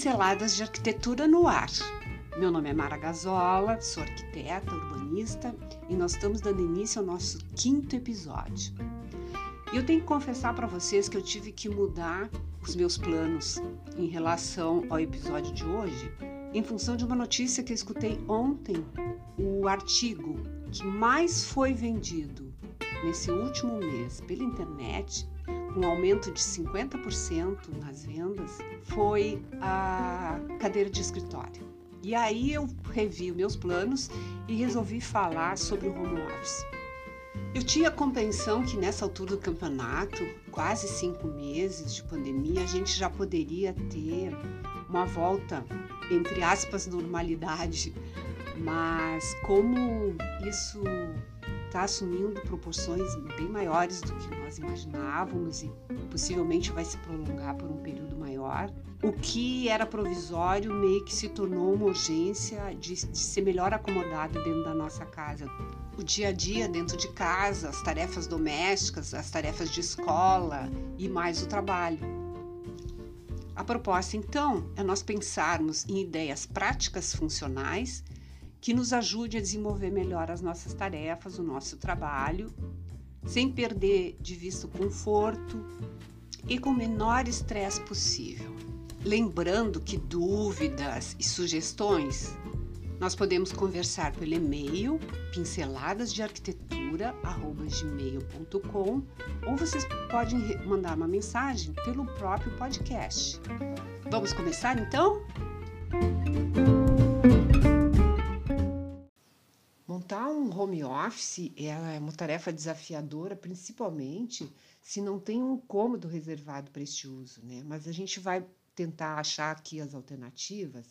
Pinceladas de Arquitetura no Ar. Meu nome é Mara Gazola, sou arquiteta, urbanista e nós estamos dando início ao nosso quinto episódio. E eu tenho que confessar para vocês que eu tive que mudar os meus planos em relação ao episódio de hoje, em função de uma notícia que eu escutei ontem. O artigo que mais foi vendido nesse último mês pela internet um aumento de 50% nas vendas foi a cadeira de escritório. E aí eu revi meus planos e resolvi falar sobre o home office. Eu tinha a compreensão que nessa altura do campeonato, quase cinco meses de pandemia, a gente já poderia ter uma volta, entre aspas, normalidade. Mas como isso está assumindo proporções bem maiores do que nós imaginávamos e possivelmente vai se prolongar por um período maior. O que era provisório meio que se tornou uma urgência de, de ser melhor acomodado dentro da nossa casa. O dia a dia dentro de casa, as tarefas domésticas, as tarefas de escola e mais o trabalho. A proposta, então, é nós pensarmos em ideias práticas funcionais que nos ajude a desenvolver melhor as nossas tarefas, o nosso trabalho, sem perder de vista o conforto e com o menor estresse possível. Lembrando que dúvidas e sugestões nós podemos conversar pelo e-mail pinceladasdearquitetura@gmail.com ou vocês podem mandar uma mensagem pelo próprio podcast. Vamos começar então? Home office é uma tarefa desafiadora, principalmente se não tem um cômodo reservado para este uso, né? Mas a gente vai tentar achar aqui as alternativas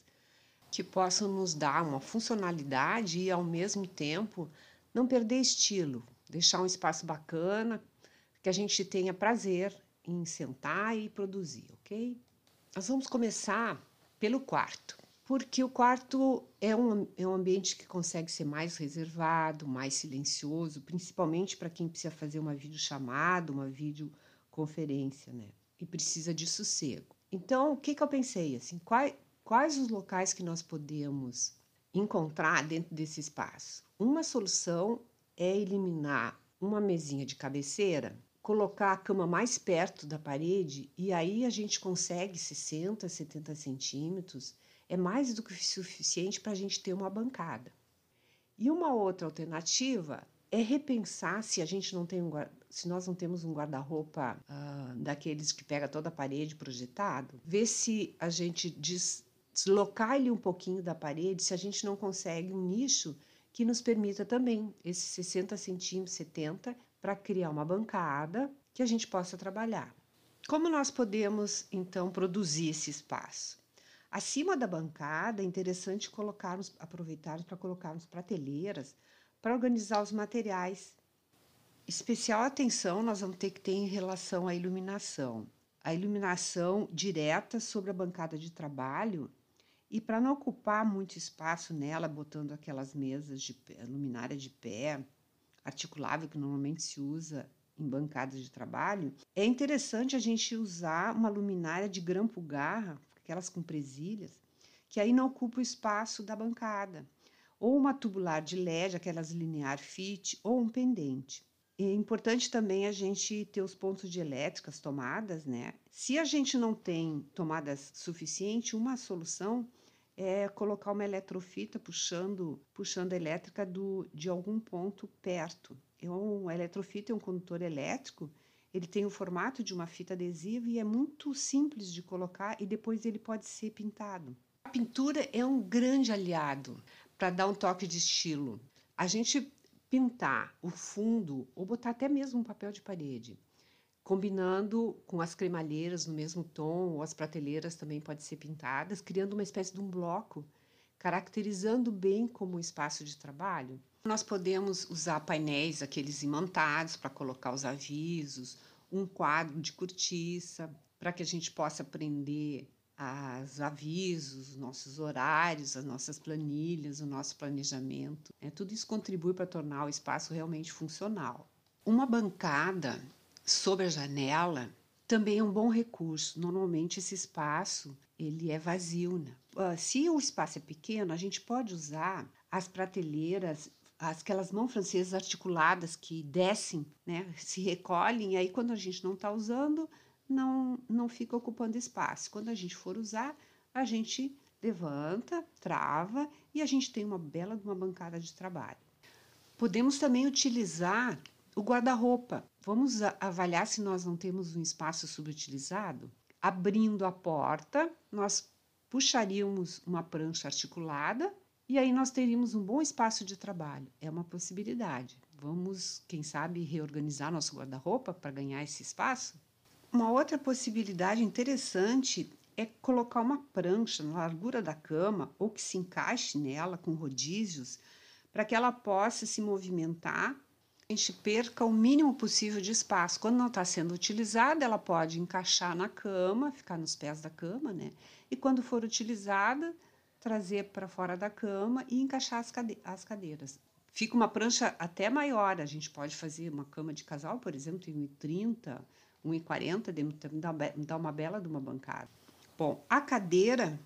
que possam nos dar uma funcionalidade e ao mesmo tempo não perder estilo, deixar um espaço bacana que a gente tenha prazer em sentar e produzir, ok? Nós vamos começar pelo quarto porque o quarto é um, é um ambiente que consegue ser mais reservado, mais silencioso, principalmente para quem precisa fazer uma videochamada, uma videoconferência, né? E precisa de sossego. Então, o que, que eu pensei? Assim, quais, quais os locais que nós podemos encontrar dentro desse espaço? Uma solução é eliminar uma mesinha de cabeceira, colocar a cama mais perto da parede e aí a gente consegue 60, 70 centímetros é mais do que suficiente para a gente ter uma bancada. E uma outra alternativa é repensar se a gente não tem um, se nós não temos um guarda-roupa uh, daqueles que pega toda a parede projetado, ver se a gente des, deslocar ele um pouquinho da parede, se a gente não consegue um nicho que nos permita também esses 60 centímetros, 70, para criar uma bancada que a gente possa trabalhar. Como nós podemos então produzir esse espaço? Acima da bancada, é interessante colocarmos, aproveitarmos para colocarmos prateleiras para organizar os materiais. Especial atenção nós vamos ter que ter em relação à iluminação. A iluminação direta sobre a bancada de trabalho e para não ocupar muito espaço nela, botando aquelas mesas de pé, luminária de pé, articulável que normalmente se usa em bancadas de trabalho, é interessante a gente usar uma luminária de grampo garra aquelas com presilhas, que aí não ocupa o espaço da bancada, ou uma tubular de LED, aquelas linear fit, ou um pendente. É importante também a gente ter os pontos de elétrica, as tomadas, né? Se a gente não tem tomadas suficiente, uma solução é colocar uma eletrofita puxando, puxando a elétrica do, de algum ponto perto. É um, eletrofita é um condutor elétrico ele tem o formato de uma fita adesiva e é muito simples de colocar e depois ele pode ser pintado. A pintura é um grande aliado para dar um toque de estilo. A gente pintar o fundo ou botar até mesmo um papel de parede, combinando com as cremalheiras no mesmo tom ou as prateleiras também podem ser pintadas, criando uma espécie de um bloco, caracterizando bem como espaço de trabalho. Nós podemos usar painéis, aqueles imantados, para colocar os avisos, um quadro de cortiça, para que a gente possa prender os avisos, os nossos horários, as nossas planilhas, o nosso planejamento. É, tudo isso contribui para tornar o espaço realmente funcional. Uma bancada sobre a janela também é um bom recurso. Normalmente esse espaço ele é vazio, né? Uh, se o espaço é pequeno, a gente pode usar as prateleiras, aquelas mãos francesas articuladas que descem, né? Se recolhem, e aí quando a gente não está usando, não, não fica ocupando espaço. Quando a gente for usar, a gente levanta, trava e a gente tem uma bela uma bancada de trabalho. Podemos também utilizar o guarda-roupa. Vamos avaliar se nós não temos um espaço subutilizado? Abrindo a porta, nós puxaríamos uma prancha articulada e aí nós teríamos um bom espaço de trabalho. É uma possibilidade. Vamos, quem sabe, reorganizar nosso guarda-roupa para ganhar esse espaço? Uma outra possibilidade interessante é colocar uma prancha na largura da cama ou que se encaixe nela com rodízios para que ela possa se movimentar a gente perca o mínimo possível de espaço. Quando não está sendo utilizada, ela pode encaixar na cama, ficar nos pés da cama, né? E quando for utilizada, trazer para fora da cama e encaixar as, cade as cadeiras. Fica uma prancha até maior. A gente pode fazer uma cama de casal, por exemplo, em 1,30, 1,40, dá uma bela de uma bancada. Bom, a cadeira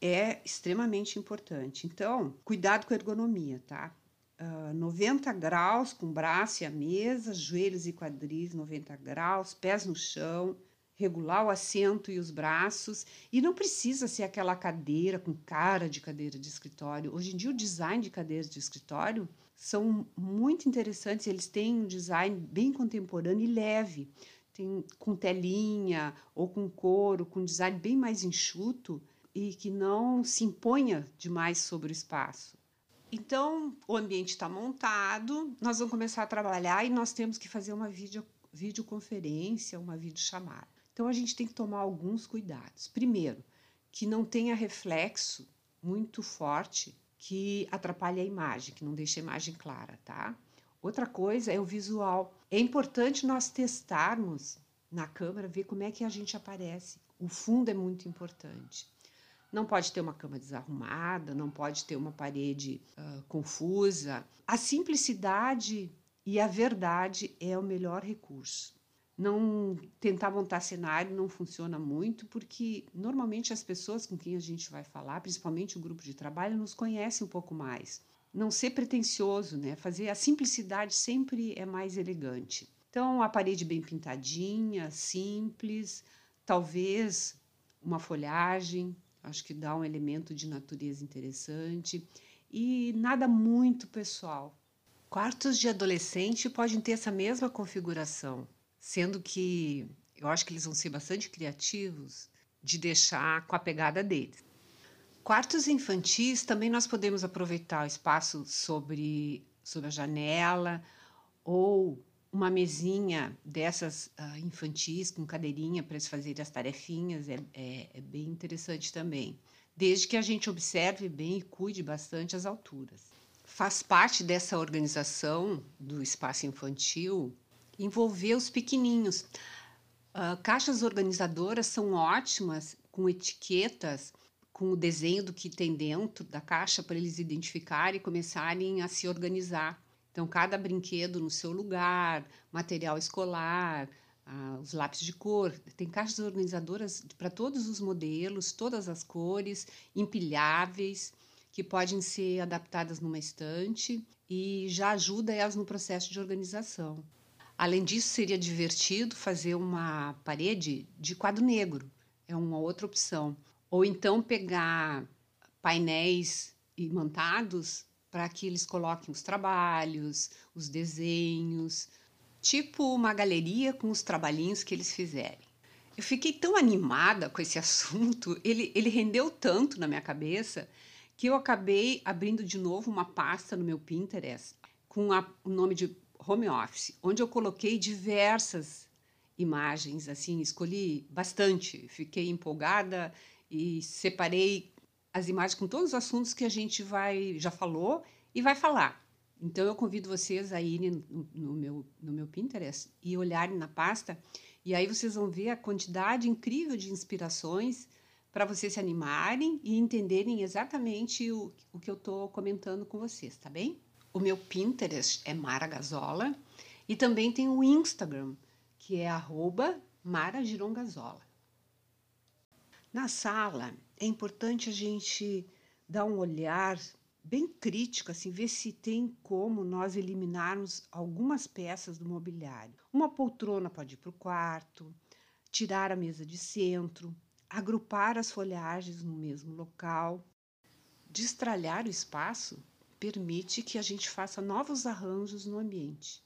é extremamente importante. Então, cuidado com a ergonomia, tá? uh, ah, 90 graus com braço e a mesa, joelhos e quadris 90 graus, pés no chão, regular o assento e os braços. E não precisa ser aquela cadeira com cara de cadeira de escritório. Hoje em dia, o design de cadeiras de escritório são muito interessantes, eles têm um design bem contemporâneo e leve. Tem com telinha ou com couro, com design bem mais enxuto e que não se imponha demais sobre o espaço. Então, o ambiente está montado, nós vamos começar a trabalhar e nós temos que fazer uma vídeo, videoconferência, uma videochamada. Então, a gente tem que tomar alguns cuidados. Primeiro, que não tenha reflexo muito forte que atrapalhe a imagem, que não deixe a imagem clara, tá? Outra coisa é o visual. É importante nós testarmos na câmera, ver como é que a gente aparece. O fundo é muito importante. Não pode ter uma cama desarrumada, não pode ter uma parede uh, confusa. A simplicidade e a verdade é o melhor recurso. Não tentar montar cenário não funciona muito, porque normalmente as pessoas com quem a gente vai falar, principalmente o grupo de trabalho, nos conhecem um pouco mais. Não ser pretensioso, né? Fazer a simplicidade sempre é mais elegante. Então, a parede bem pintadinha, simples, talvez uma folhagem, acho que dá um elemento de natureza interessante e nada muito pessoal. Quartos de adolescente podem ter essa mesma configuração, sendo que eu acho que eles vão ser bastante criativos de deixar com a pegada deles. Quartos infantis também nós podemos aproveitar o espaço sobre, sobre a janela ou uma mesinha dessas uh, infantis com cadeirinha para eles fazerem as tarefinhas é, é, é, bem interessante também, desde que a gente observe bem e cuide bastante as alturas. Faz parte dessa organização do espaço infantil envolver os pequeninhos. Uh, caixas organizadoras são ótimas com etiquetas, com o desenho do que tem dentro da caixa para eles identificarem e começarem a se organizar então, cada brinquedo no seu lugar, material escolar, ah, os lápis de cor. Tem caixas organizadoras para todos os modelos, todas as cores, empilháveis, que podem ser adaptadas numa estante e já ajuda elas no processo de organização. Além disso, seria divertido fazer uma parede de quadro negro, é uma outra opção. Ou então pegar painéis imantados para que eles coloquem os trabalhos, os desenhos, tipo uma galeria com os trabalhinhos que eles fizerem. Eu fiquei tão animada com esse assunto, ele, ele rendeu tanto na minha cabeça que eu acabei abrindo de novo uma pasta no meu Pinterest com a, o nome de Home Office, onde eu coloquei diversas imagens, assim, escolhi bastante, fiquei empolgada e separei as imagens com todos os assuntos que a gente vai já falou e vai falar. Então eu convido vocês a irem no, no, meu, no meu Pinterest e olharem na pasta, e aí vocês vão ver a quantidade incrível de inspirações para vocês se animarem e entenderem exatamente o, o que eu estou comentando com vocês, tá bem? O meu Pinterest é Mara Gazola e também tem o Instagram, que é arroba Mara Girongazola. Na sala, é importante a gente dar um olhar bem crítico, assim, ver se tem como nós eliminarmos algumas peças do mobiliário. Uma poltrona pode ir para o quarto, tirar a mesa de centro, agrupar as folhagens no mesmo local. Destralhar o espaço permite que a gente faça novos arranjos no ambiente.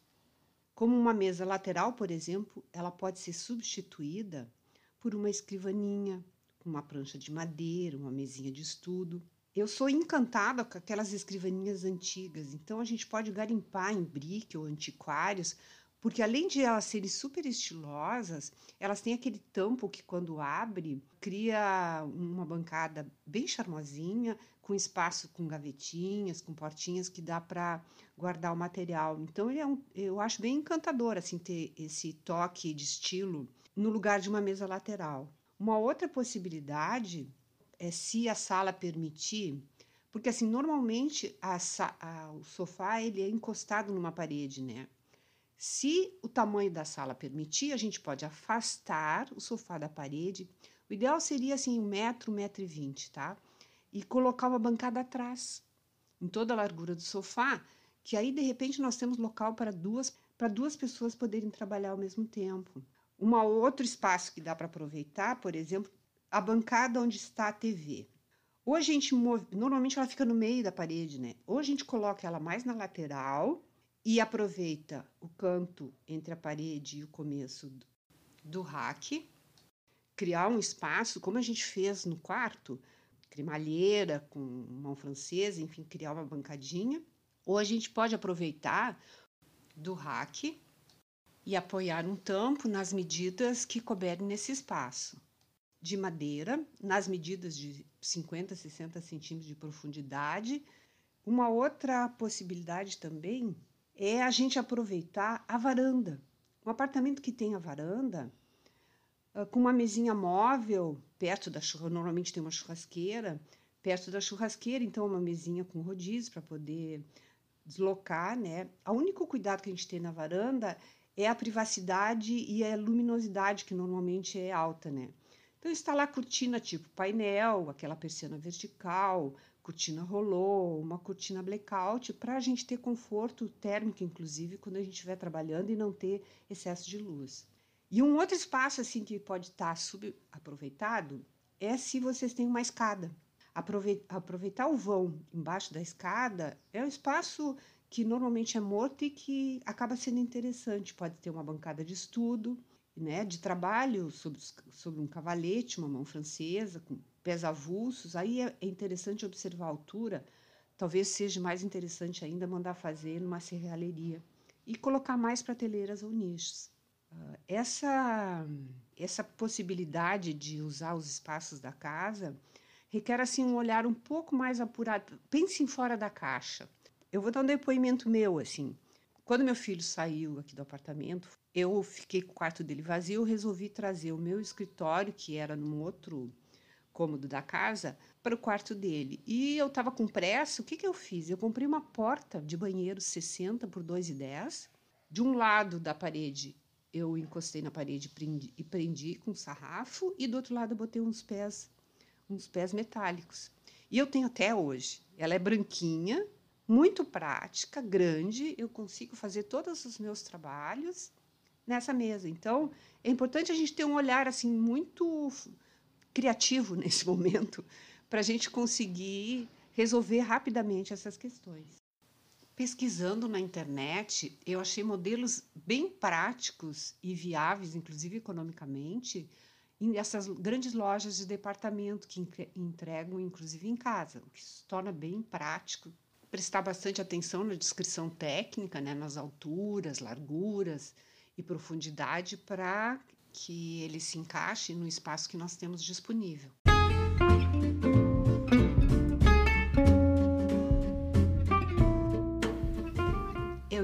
Como uma mesa lateral, por exemplo, ela pode ser substituída por uma escrivaninha, uma prancha de madeira, uma mesinha de estudo. Eu sou encantada com aquelas escrivaninhas antigas, então a gente pode garimpar em brick ou antiquários, porque além de elas serem super estilosas, elas têm aquele tampo que quando abre cria uma bancada bem charmosinha, com espaço com gavetinhas, com portinhas que dá para guardar o material. Então ele é um, eu acho bem encantador assim ter esse toque de estilo no lugar de uma mesa lateral. Uma outra possibilidade é se a sala permitir, porque assim normalmente a, a, o sofá ele é encostado numa parede, né? Se o tamanho da sala permitir, a gente pode afastar o sofá da parede. O ideal seria assim um metro, um metro e vinte, tá? e colocar uma bancada atrás, em toda a largura do sofá, que aí de repente nós temos local para duas para duas pessoas poderem trabalhar ao mesmo tempo. Um outro espaço que dá para aproveitar, por exemplo, a bancada onde está a TV. Ou a gente move, normalmente ela fica no meio da parede, né? Ou a gente coloca ela mais na lateral e aproveita o canto entre a parede e o começo do, rack, criar um espaço, como a gente fez no quarto, cremalheira com mão francesa, enfim, criar uma bancadinha. Ou a gente pode aproveitar do rack e apoiar um tampo nas medidas que couberem nesse espaço. De madeira, nas medidas de 50, 60 centímetros de profundidade. Uma outra possibilidade também é a gente aproveitar a varanda. Um apartamento que tem a varanda, ah, com uma mesinha móvel perto da churrasqueira, normalmente tem uma churrasqueira, perto da churrasqueira, então uma mesinha com rodízio para poder deslocar, né? O único cuidado que a gente tem na varanda é a privacidade e a luminosidade, que normalmente é alta, né? Então, instalar cortina tipo painel, aquela persiana vertical, cortina rolô, uma cortina blackout, para a gente ter conforto térmico, inclusive, quando a gente estiver trabalhando e não ter excesso de luz. E um outro espaço assim que pode estar subaproveitado é se vocês têm uma escada. Aproveitar o vão embaixo da escada é um espaço que normalmente é morto e que acaba sendo interessante. Pode ter uma bancada de estudo, né, de trabalho sobre, sobre um cavalete, uma mão francesa, com pés avulsos. Aí é, é interessante observar a altura. Talvez seja mais interessante ainda mandar fazer numa serralheria e colocar mais prateleiras ou nichos. Essa, essa possibilidade de usar os espaços da casa requer assim um olhar um pouco mais apurado. Pense em fora da caixa. Eu vou dar um depoimento meu assim. Quando meu filho saiu aqui do apartamento, eu fiquei com o quarto dele vazio, resolvi trazer o meu escritório, que era num outro cômodo da casa, para o quarto dele. E eu estava com pressa, o que, que eu fiz? Eu comprei uma porta de banheiro 60 por 2,10. De um lado da parede eu encostei na parede prendi, e prendi com sarrafo e do outro lado eu botei uns pés, uns pés metálicos. E eu tenho até hoje. Ela é branquinha, muito prática, grande, eu consigo fazer todos os meus trabalhos nessa mesa. Então, é importante a gente ter um olhar assim muito criativo nesse momento para a gente conseguir resolver rapidamente essas questões pesquisando na internet, eu achei modelos bem práticos e viáveis, inclusive economicamente, essas grandes lojas de departamento que entregam, inclusive em casa, o que se torna bem prático. Prestar bastante atenção na descrição técnica, né, nas alturas, larguras e profundidade, para que ele se encaixe no espaço que nós temos disponível.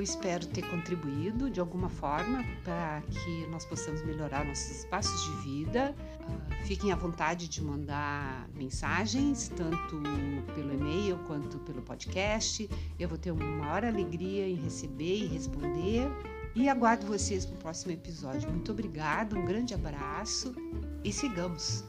espero ter contribuído de alguma forma para que nós possamos melhorar nossos espaços de vida. Uh, fiquem à vontade de mandar mensagens, tanto pelo e-mail quanto pelo podcast. Eu vou ter uma maior alegria em receber e responder. E aguardo vocês no próximo episódio. Muito obrigada, um grande abraço e sigamos.